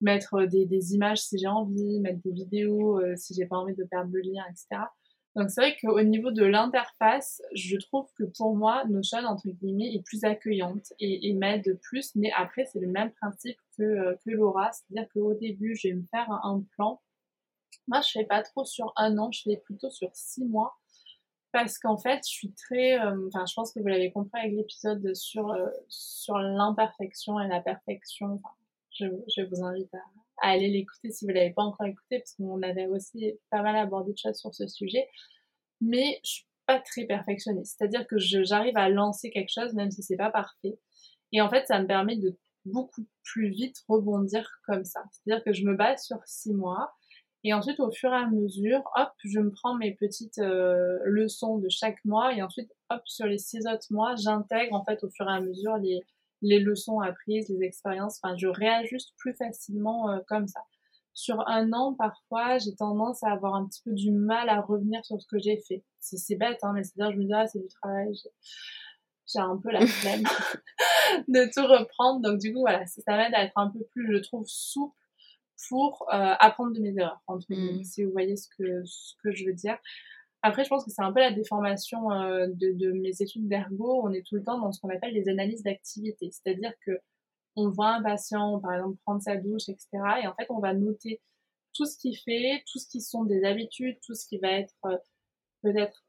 mettre des, des images si j'ai envie, mettre des vidéos si j'ai pas envie de perdre le lien, etc. Donc c'est vrai qu'au niveau de l'interface, je trouve que pour moi, Notion, entre guillemets, est plus accueillante et, et m'aide plus. Mais après, c'est le même principe que, euh, que Laura. C'est-à-dire qu'au début, je vais me faire un plan. Moi, je fais pas trop sur un an, je fais plutôt sur six mois. Parce qu'en fait, je suis très... Euh, enfin, je pense que vous l'avez compris avec l'épisode sur, euh, sur l'imperfection et la perfection. Enfin, je, vous invite à, aller l'écouter si vous l'avez pas encore écouté, parce qu'on avait aussi pas mal abordé de choses sur ce sujet. Mais je suis pas très perfectionniste, c'est-à-dire que j'arrive à lancer quelque chose même si c'est pas parfait. Et en fait, ça me permet de beaucoup plus vite rebondir comme ça. C'est-à-dire que je me base sur six mois. Et ensuite, au fur et à mesure, hop, je me prends mes petites euh, leçons de chaque mois. Et ensuite, hop, sur les six autres mois, j'intègre en fait au fur et à mesure les, les leçons apprises, les expériences. Enfin, je réajuste plus facilement euh, comme ça. Sur un an, parfois, j'ai tendance à avoir un petit peu du mal à revenir sur ce que j'ai fait. C'est bête, hein, mais c'est-à-dire, je me dis, ah, c'est du travail. J'ai un peu la flemme (laughs) de tout reprendre. Donc, du coup, voilà, ça m'aide à être un peu plus, je trouve, souple pour euh, apprendre de mes erreurs, entre mmh. si vous voyez ce que, ce que je veux dire. Après, je pense que c'est un peu la déformation euh, de, mes études d'ergo. On est tout le temps dans ce qu'on appelle les analyses d'activité. C'est-à-dire que on voit un patient, par exemple, prendre sa douche, etc. Et en fait, on va noter tout ce qu'il fait, tout ce qui sont des habitudes, tout ce qui va être euh, peut-être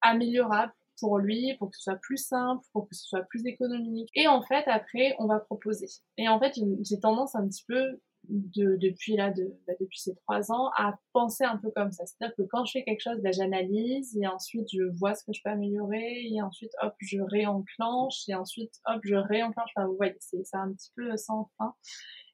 améliorable pour lui, pour que ce soit plus simple, pour que ce soit plus économique. Et en fait, après, on va proposer. Et en fait, j'ai tendance un petit peu de, depuis là, de, bah, depuis ces trois ans, à penser un peu comme ça. C'est-à-dire que quand je fais quelque chose, bah, j'analyse et ensuite je vois ce que je peux améliorer et ensuite hop, je réenclenche et ensuite hop, je réenclenche. Enfin, vous voyez, c'est un petit peu sans fin.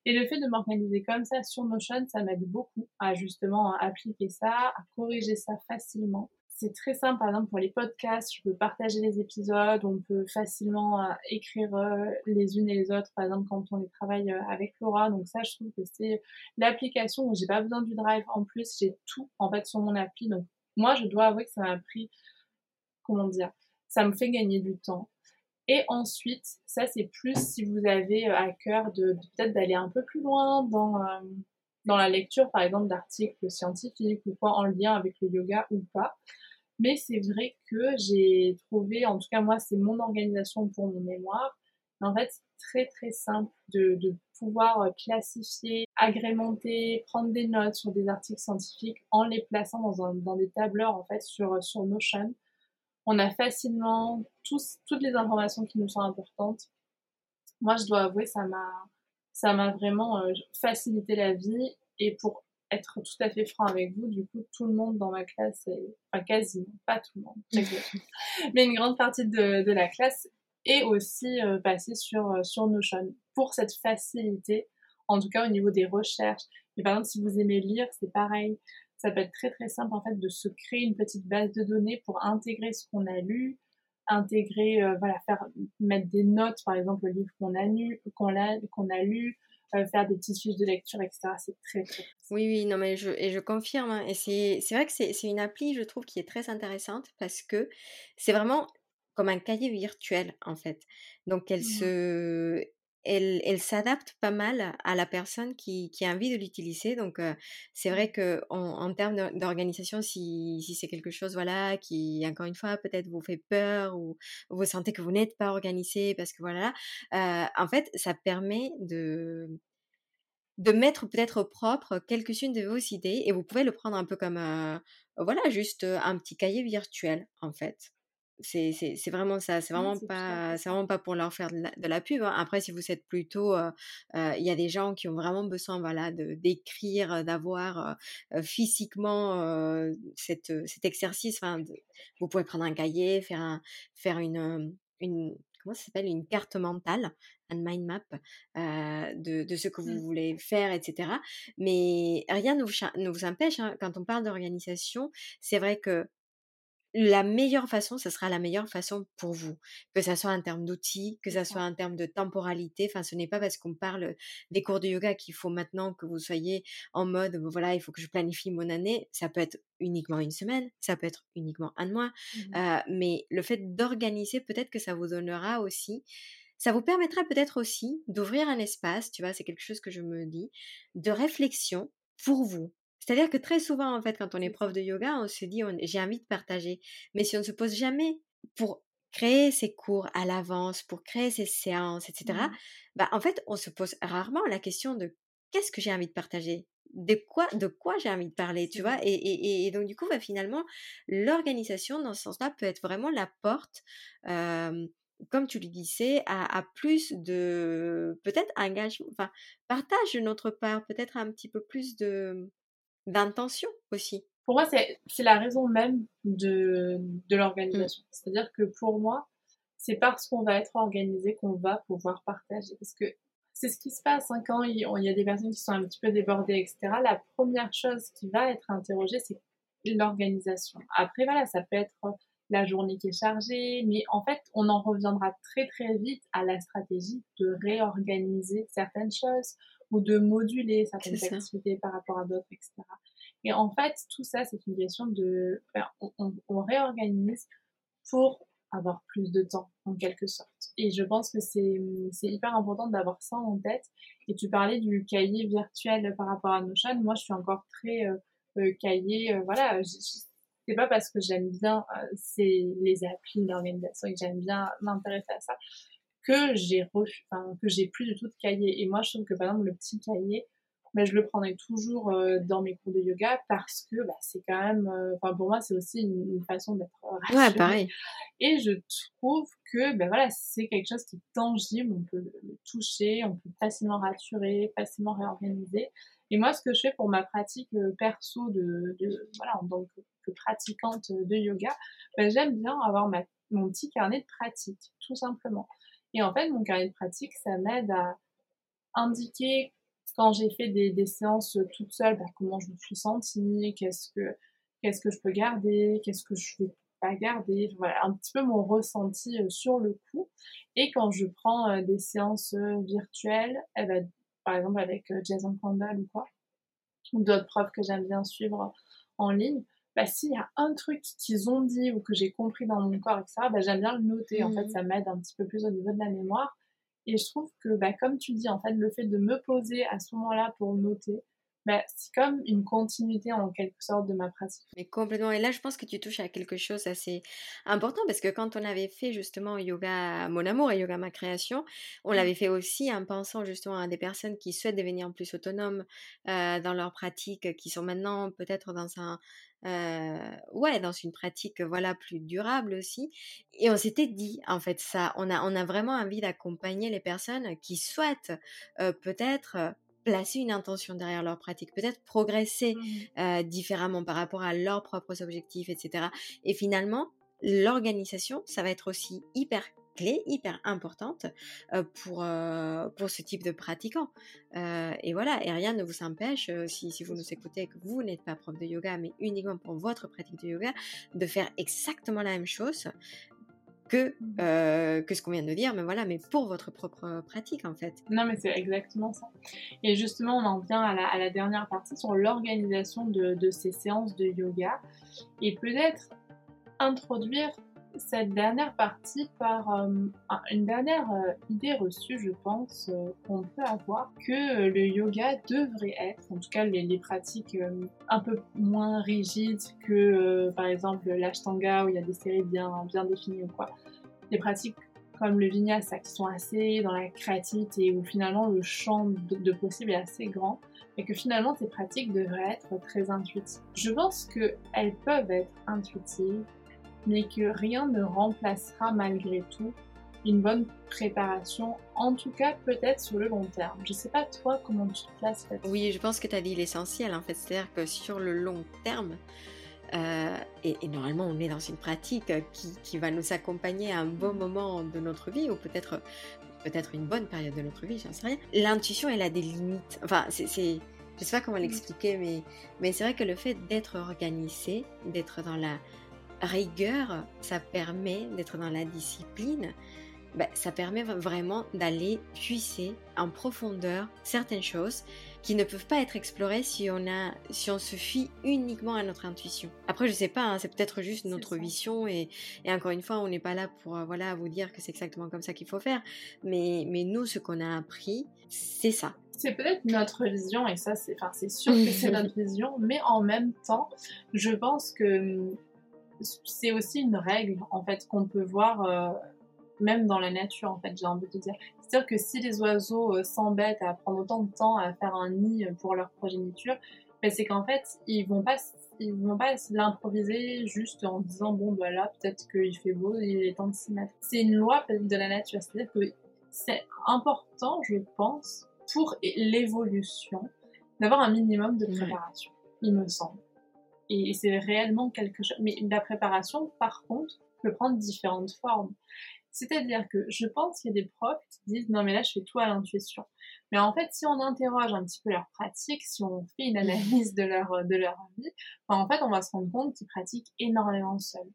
Et le fait de m'organiser comme ça sur Notion, ça m'aide beaucoup à justement appliquer ça, à corriger ça facilement c'est très simple, par exemple, pour les podcasts, je peux partager les épisodes, on peut facilement euh, écrire euh, les unes et les autres, par exemple, quand on les travaille euh, avec Laura. Donc ça, je trouve que c'est l'application où j'ai pas besoin du drive. En plus, j'ai tout, en fait, sur mon appli. Donc, moi, je dois avouer que ça m'a pris, comment dire, ça me fait gagner du temps. Et ensuite, ça, c'est plus si vous avez à cœur de, peut-être d'aller un peu plus loin dans, dans la lecture, par exemple, d'articles scientifiques ou quoi en lien avec le yoga ou pas. Mais c'est vrai que j'ai trouvé, en tout cas moi, c'est mon organisation pour mon mémoire. En fait, c'est très très simple de, de pouvoir classifier, agrémenter, prendre des notes sur des articles scientifiques en les plaçant dans, un, dans des tableurs en fait sur, sur Notion. On a facilement tous, toutes les informations qui nous sont importantes. Moi, je dois avouer, ça m'a ça m'a vraiment euh, facilité la vie et pour être tout à fait franc avec vous, du coup, tout le monde dans ma classe, est, enfin quasiment, pas tout le monde, (laughs) mais une grande partie de, de la classe est aussi euh, passée sur, euh, sur Notion pour cette facilité, en tout cas au niveau des recherches. Et par exemple, si vous aimez lire, c'est pareil. Ça peut être très très simple en fait de se créer une petite base de données pour intégrer ce qu'on a lu, intégrer, euh, voilà, faire mettre des notes, par exemple le livre qu'on a lu, qu'on a, qu'on a lu, faire des petites fiches de lecture, etc. C'est très, très. Oui, oui, non, mais je, et je confirme. Hein, et c'est, vrai que c'est, c'est une appli, je trouve, qui est très intéressante parce que c'est vraiment comme un cahier virtuel, en fait. Donc, elle mmh se, elle, s'adapte pas mal à la personne qui, a envie de l'utiliser. Donc, c'est vrai que en, termes d'organisation, si, c'est quelque chose, voilà, qui, encore une fois, peut-être vous fait peur ou vous sentez que vous n'êtes pas organisé parce que voilà, en fait, ça permet de de mettre peut-être propre quelques-unes de vos idées et vous pouvez le prendre un peu comme voilà juste un petit cahier virtuel en fait. C'est vraiment ça, c'est vraiment, pas, vraiment pas pour leur faire de la, pub. Hein. Après, si vous êtes plutôt. Il y a des gens qui ont vraiment besoin voilà, d'écrire, d'avoir physiquement cette, cet exercice. vous pouvez prendre un cahier, faire, un, faire une, une, comment ça s'appelle? Une carte mentale, un mind map de, de, ce que vous mmh. voulez faire, etc. Mais rien ne vous, ne vous empêche, hein, quand on parle d'organisation, c'est vrai que la meilleure façon, ce sera la meilleure façon pour vous. Que ça soit en termes d'outils, que ça soit en termes de temporalité. Enfin, ce n'est pas parce qu'on parle des cours de yoga qu'il faut maintenant que vous soyez en mode, voilà, il faut que je planifie mon année. Ça peut être uniquement une semaine, ça peut être uniquement un mois. Mmh mais le fait d'organiser, peut-être que ça vous donnera aussi ça vous permettra peut-être aussi d'ouvrir un espace, tu vois, c'est quelque chose que je me dis, de réflexion pour vous, c'est-à-dire que très souvent, en fait, quand on est prof de yoga, on se dit, j'ai envie de partager. Mais si on ne se pose jamais pour créer ses cours à l'avance, pour créer ses séances, etc., mmh. bah, en fait, on se pose rarement la question de qu'est-ce que j'ai envie de partager? De quoi, de quoi j'ai envie de parler, tu vois? Et, donc, du coup, bah, finalement, l'organisation, dans ce sens-là, peut être vraiment la porte, comme tu le disais, à, à plus de, peut-être, engagement, enfin, partage de notre part, peut-être un petit peu plus de, d'intention aussi. Pour moi, c'est la raison même de, de l'organisation. Mmh. C'est-à-dire que pour moi, c'est parce qu'on va être organisé qu'on va pouvoir partager. Parce que c'est ce qui se passe hein, quand il, y a des personnes qui sont un petit peu débordées, etc. La première chose qui va être interrogée, c'est l'organisation. Après, voilà, ça peut être la journée qui est chargée, mais en fait, on en reviendra très très vite à la stratégie de réorganiser certaines choses ou de moduler certaines activités par rapport à d'autres, etc. Et en fait, tout ça, c'est une question de... On, réorganise pour avoir plus de temps, en quelque sorte. Et je pense que c'est hyper important d'avoir ça en tête. Et tu parlais du cahier virtuel par rapport à Notion. Moi, je suis encore très euh, euh, cahier. Euh, voilà, c'est pas parce que j'aime bien les applis d'organisation et que j'aime bien m'intéresser à ça que j'ai enfin, que j'ai plus du tout de cahier. Et moi, je trouve que par exemple, le petit cahier, ben, je le prendrai toujours euh, dans mes cours de yoga parce que bah, c'est quand même, euh, enfin pour moi, c'est aussi une, façon d'être rassurée. Ouais, pareil. Et je trouve que ben voilà, c'est quelque chose qui est tangible, on peut le, toucher, on peut facilement rassurer, facilement réorganiser. Et moi, ce que je fais pour ma pratique euh, perso de, de voilà, en tant que, pratiquante de yoga, ben, j'aime bien avoir ma, mon petit carnet de pratique, tout simplement. Et en fait, mon carnet de pratique, ça m'aide à indiquer quand j'ai fait des, séances toute seule, bah, comment je me suis sentie, qu'est-ce que qu'est-ce que je peux garder, qu'est-ce que je vais pas garder, voilà, un petit peu mon ressenti euh, sur le coup. Et quand je prends euh, des séances euh, virtuelles, eh ben, par exemple avec Jason Campbell ou quoi, ou d'autres profs que j'aime bien suivre en ligne, bah, s'il y a un truc qu'ils ont dit ou que j'ai compris dans mon corps, etc., bah, j'aime bien le noter. En fait, mmh. ça m'aide un petit peu plus au niveau de la mémoire. Et je trouve que, bah, comme tu dis, en fait, le fait de me poser à ce moment-là pour noter, bah, c'est comme une continuité en quelque sorte de ma pratique. Mais complètement. Et là, je pense que tu touches à quelque chose assez important parce que quand on avait fait justement yoga mon amour et yoga ma création, on mmh. l'avait fait aussi en pensant justement à des personnes qui souhaitent devenir plus autonomes euh, dans leur pratique, qui sont maintenant peut-être dans un euh, ouais, dans une pratique voilà plus durable aussi. Et on s'était dit en fait ça, on a on a vraiment envie d'accompagner les personnes qui souhaitent euh, peut-être placer une intention derrière leur pratique, peut-être progresser mmh euh, différemment par rapport à leurs propres objectifs, etc. Et finalement, l'organisation, ça va être aussi hyper clé, hyper importante euh, pour, euh, pour ce type de pratiquant. et voilà, et rien ne vous empêche, si, si, vous nous écoutez et que vous n'êtes pas prof de yoga, mais uniquement pour votre pratique de yoga, de faire exactement la même chose que, mmh. euh, que ce qu'on vient de dire, mais voilà, mais pour votre propre pratique en fait. Non, mais c'est exactement ça. Et justement, on en vient à la, à la dernière partie sur l'organisation de, de, ces séances de yoga et peut-être introduire cette dernière partie par euh, une dernière euh, idée reçue, je pense, euh, qu'on peut avoir, que le yoga devrait être, en tout cas les, pratiques un peu moins rigides que par exemple l'ashtanga où il y a des séries bien, bien définies ou quoi, des pratiques comme le vinyasa qui sont assez dans la créativité où finalement le champ de, de possible est assez grand et que finalement ces pratiques devraient être très intuitives. Je pense qu'elles peuvent être intuitives mais que rien ne remplacera malgré tout une bonne préparation, en tout cas peut-être sur le long terme. Je sais pas toi comment tu te places Oui, je pense que tu as dit l'essentiel en fait, c'est-à-dire que sur le long terme, euh, et, normalement on est dans une pratique qui, qui, va nous accompagner à un bon moment de notre vie, ou peut-être peut-être une bonne période de notre vie, j'en sais rien. L'intuition, elle a des limites. Enfin, c'est, je sais pas comment l'expliquer, mais, mais c'est vrai que le fait d'être organisé, d'être dans la rigueur, ça permet d'être dans la discipline, ben, ça permet vraiment d'aller puiser en profondeur certaines choses qui ne peuvent pas être explorées si on, a, si on se fie uniquement à notre intuition. Après, je sais pas, hein, c'est peut-être juste notre vision et, et, encore une fois, on n'est pas là pour euh, voilà vous dire que c'est exactement comme ça qu'il faut faire, mais, mais nous, ce qu'on a appris, c'est ça. C'est peut-être notre vision et ça, c'est, enfin, c'est sûr que c'est (laughs) notre vision, mais en même temps, je pense que hum, c'est aussi une règle en fait qu'on peut voir euh, même dans la nature en fait j'ai envie de dire. C'est à dire que si les oiseaux euh, s'embêtent à prendre autant de temps à faire un nid pour leur progéniture ben, c'est qu'en fait ils vont pas ils vont pas l'improviser juste en disant bon bah là peut-être qu'il fait beau il est temps de s'y mettre. C'est une loi de la nature. C'est à dire que c'est important je pense pour l'évolution d'avoir un minimum de préparation il me semble et c'est réellement quelque chose. Mais la préparation, par contre, peut prendre différentes formes. C'est-à-dire que je pense qu'il y a des profs qui disent non mais là je fais tout à l'intuition. Mais en fait, si on interroge un petit peu leur pratique, si on fait une analyse de leur de leur vie, ben, en fait on va se rendre compte qu'ils pratiquent énormément seuls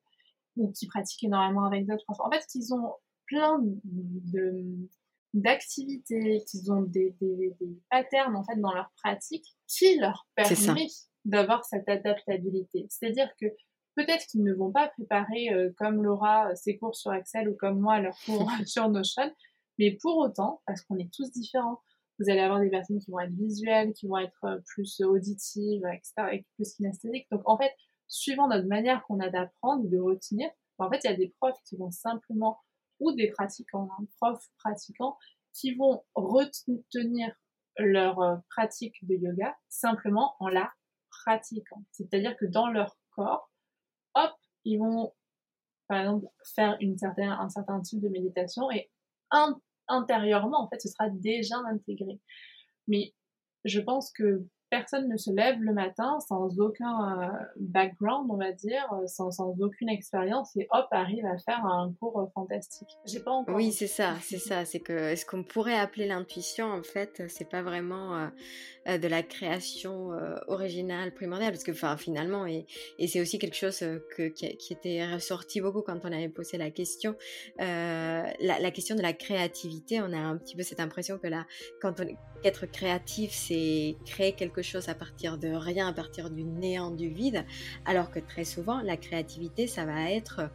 ou qu'ils pratiquent énormément avec d'autres profs. En fait, qu'ils ont plein de d'activités, qu'ils ont des, des, des patterns en fait dans leur pratique qui leur permettent d'avoir cette adaptabilité. C'est-à-dire que peut-être qu'ils ne vont pas préparer euh, comme Laura ses cours sur Excel ou comme moi leurs cours (laughs) sur Notion, mais pour autant, parce qu'on est tous différents, vous allez avoir des personnes qui vont être visuelles, qui vont être euh, plus auditives, etc., et plus kinesthésiques. Donc en fait, suivant notre manière qu'on a d'apprendre et de retenir, ben, en fait, il y a des profs qui vont simplement, ou des pratiquants, hein, profs pratiquants, qui vont retenir leur euh, pratique de yoga simplement en la pratiquant. C'est-à-dire que dans leur corps, hop, ils vont, faire un certain type de méditation et intérieurement, en fait, ce sera déjà intégré. Mais je pense que personne ne se lève le matin sans aucun euh, background, on va dire, euh, sans, sans aucune expérience et hop, arrive à faire un cours euh, fantastique. J'ai pas encore. Oui, c'est ça, c'est ça. C'est que ce qu'on pourrait appeler l'intuition, en fait, c'est pas vraiment de la création originale, primordiale, parce que enfin, finalement, et, et c'est aussi quelque chose que, qui, qui, était ressorti beaucoup quand on avait posé la question, la, la, question de la créativité, on a un petit peu cette impression que là, quand on être créatif, c'est créer quelque chose à partir de rien, à partir du néant, du vide, alors que très souvent, la créativité, ça va être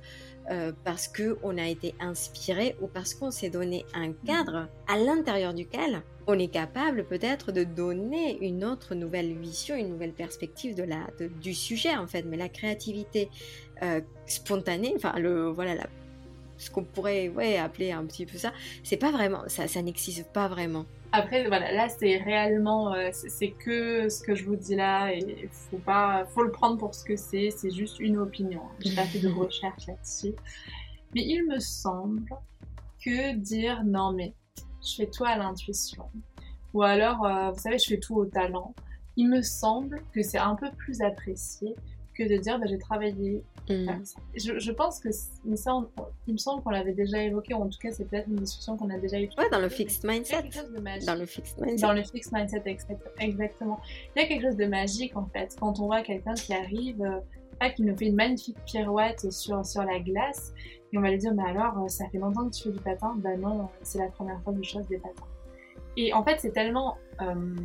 euh, parce qu'on a été inspiré ou parce qu'on s'est donné un cadre à l'intérieur duquel on est capable peut-être de donner une autre nouvelle vision, une nouvelle perspective de la, du sujet en fait. Mais la créativité euh, spontanée, enfin le voilà la ce qu'on pourrait ouais, appeler un petit peu ça, c'est pas vraiment, ça, ça n'existe pas vraiment. Après, voilà, là, c'est réellement, euh, c'est que ce que je vous dis là, et faut pas, faut le prendre pour ce que c'est, c'est juste une opinion. J'ai pas fait de (laughs) recherche là-dessus. Mais il me semble que dire non, mais je fais tout à l'intuition, ou alors, euh, vous savez, je fais tout au talent, il me semble que c'est un peu plus apprécié que de dire bah, j'ai travaillé mm. Je, je, pense que mais ça il me semble qu'on l'avait déjà évoqué ou en tout cas c'est peut-être une discussion qu'on a déjà eue. Ouais dans le fixed mindset. dans le fixed mindset. Dans le fixed mindset exactement. Il y a quelque chose de magique en fait quand on voit quelqu'un qui arrive euh, qui nous fait une magnifique pirouette sur, sur la glace et on va lui dire mais alors euh, ça fait longtemps que tu fais du patin? Bah non c'est la première fois que je fasse des patins. Et en fait c'est tellement euh,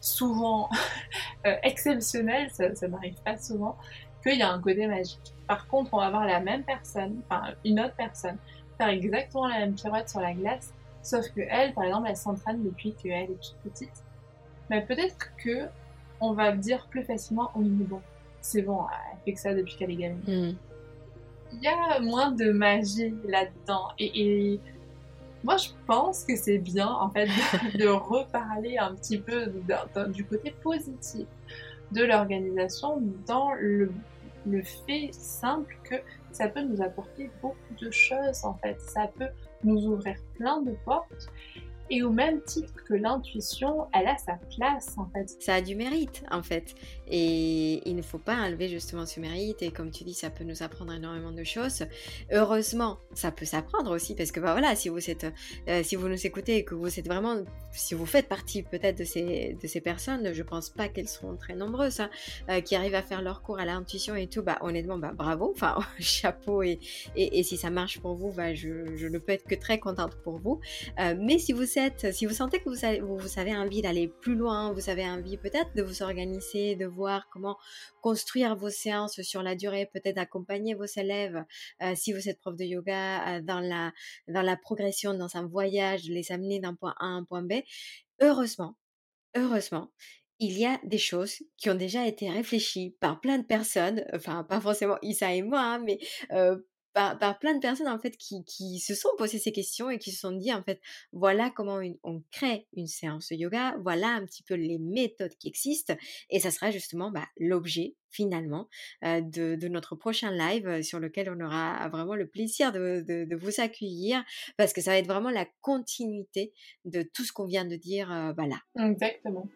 souvent (laughs) euh, exceptionnel, ça, ça n'arrive pas souvent, qu'il y a un côté magique. Par contre, on va voir la même personne, enfin une autre personne, faire exactement la même pirouette sur la glace, sauf que elle, par exemple, elle s'entraîne depuis qu'elle est toute petite. Mais peut-être que on va dire plus facilement, oui mais bon, c'est bon, elle fait que ça depuis qu'elle est gamine. Hmm. il y a moins de magie là-dedans. Et, moi, je pense que c'est bien, en fait, de, (laughs) reparler un petit peu du côté positif de l'organisation dans le, le fait simple que ça peut nous apporter beaucoup de choses, en fait. Ça peut nous ouvrir plein de portes et au même titre que l'intuition, elle a sa place en fait. Ça a du mérite en fait. Et il ne faut pas enlever justement ce mérite. Et comme tu dis, ça peut nous apprendre énormément de choses. Heureusement, ça peut s'apprendre aussi parce que bah, voilà, si vous êtes, euh, si vous nous écoutez et que vous êtes vraiment, si vous faites partie peut-être de ces, de ces personnes, je pense pas qu'elles seront très nombreuses, hein, euh, qui arrivent à faire leur cours à l'intuition et tout, bah honnêtement, bah bravo, enfin (laughs) chapeau. Et, et, si ça marche pour vous, bah, je, je, ne peux être que très contente pour vous. Euh, mais si vous si vous sentez que vous avez, vous, avez envie d'aller plus loin, vous avez envie peut-être de vous organiser, de voir comment construire vos séances sur la durée, peut-être accompagner vos élèves, euh, si vous êtes prof de yoga, euh, dans, la, progression, dans un voyage, les amener d'un point A à un point B, heureusement, heureusement, il y a des choses qui ont déjà été réfléchies par plein de personnes, enfin pas forcément Issa et moi, hein, mais euh, par, plein de personnes en fait qui, qui, se sont posées ces questions et qui se sont dit en fait voilà comment on crée une séance de yoga, voilà un petit peu les méthodes qui existent et ça sera justement bah, l'objet finalement de, de, notre prochain live sur lequel on aura vraiment le plaisir de, vous accueillir parce que ça va être vraiment la continuité de tout ce qu'on vient de dire bah, là. Exactement.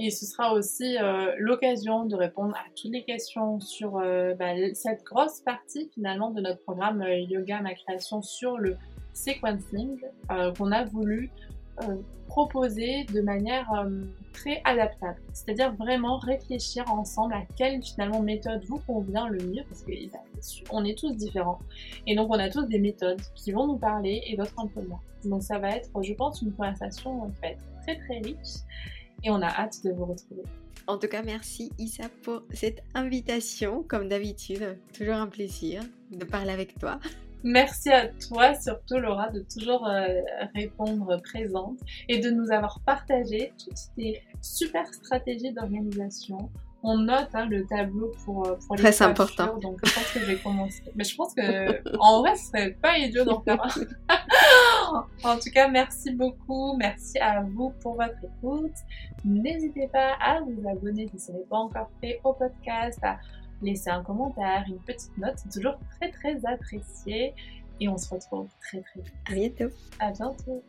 Et ce sera aussi euh, l'occasion de répondre à toutes les questions sur euh, bah, cette grosse partie finalement de notre programme euh, Yoga Ma Création sur le sequencing qu'on a voulu proposer de manière très adaptable. C'est-à-dire vraiment réfléchir ensemble à quelle finalement méthode vous convient le mieux parce qu'on est tous différents. Et donc on a tous des méthodes qui vont nous parler et d'autres un peu moins. Donc ça va être, je pense, une conversation va être très très riche et on a hâte de vous retrouver. En tout cas, merci Issa pour cette invitation. Comme d'habitude, toujours un plaisir de parler avec toi. Merci à toi surtout Laura de toujours euh, répondre présente et de nous avoir partagé toutes tes super stratégies d'organisation. On note hein, le tableau pour, euh, pour les Très important. Donc je pense que je vais commencer. Mais je pense que en vrai ce serait pas idiot d'en faire un. (laughs) en tout cas, merci beaucoup. Merci à vous pour votre écoute. N'hésitez pas à vous abonner si ce n'est pas encore fait au podcast, à laisser un commentaire, une petite note. C'est toujours très très apprécié. Et on se retrouve très très vite. À bientôt. À bientôt.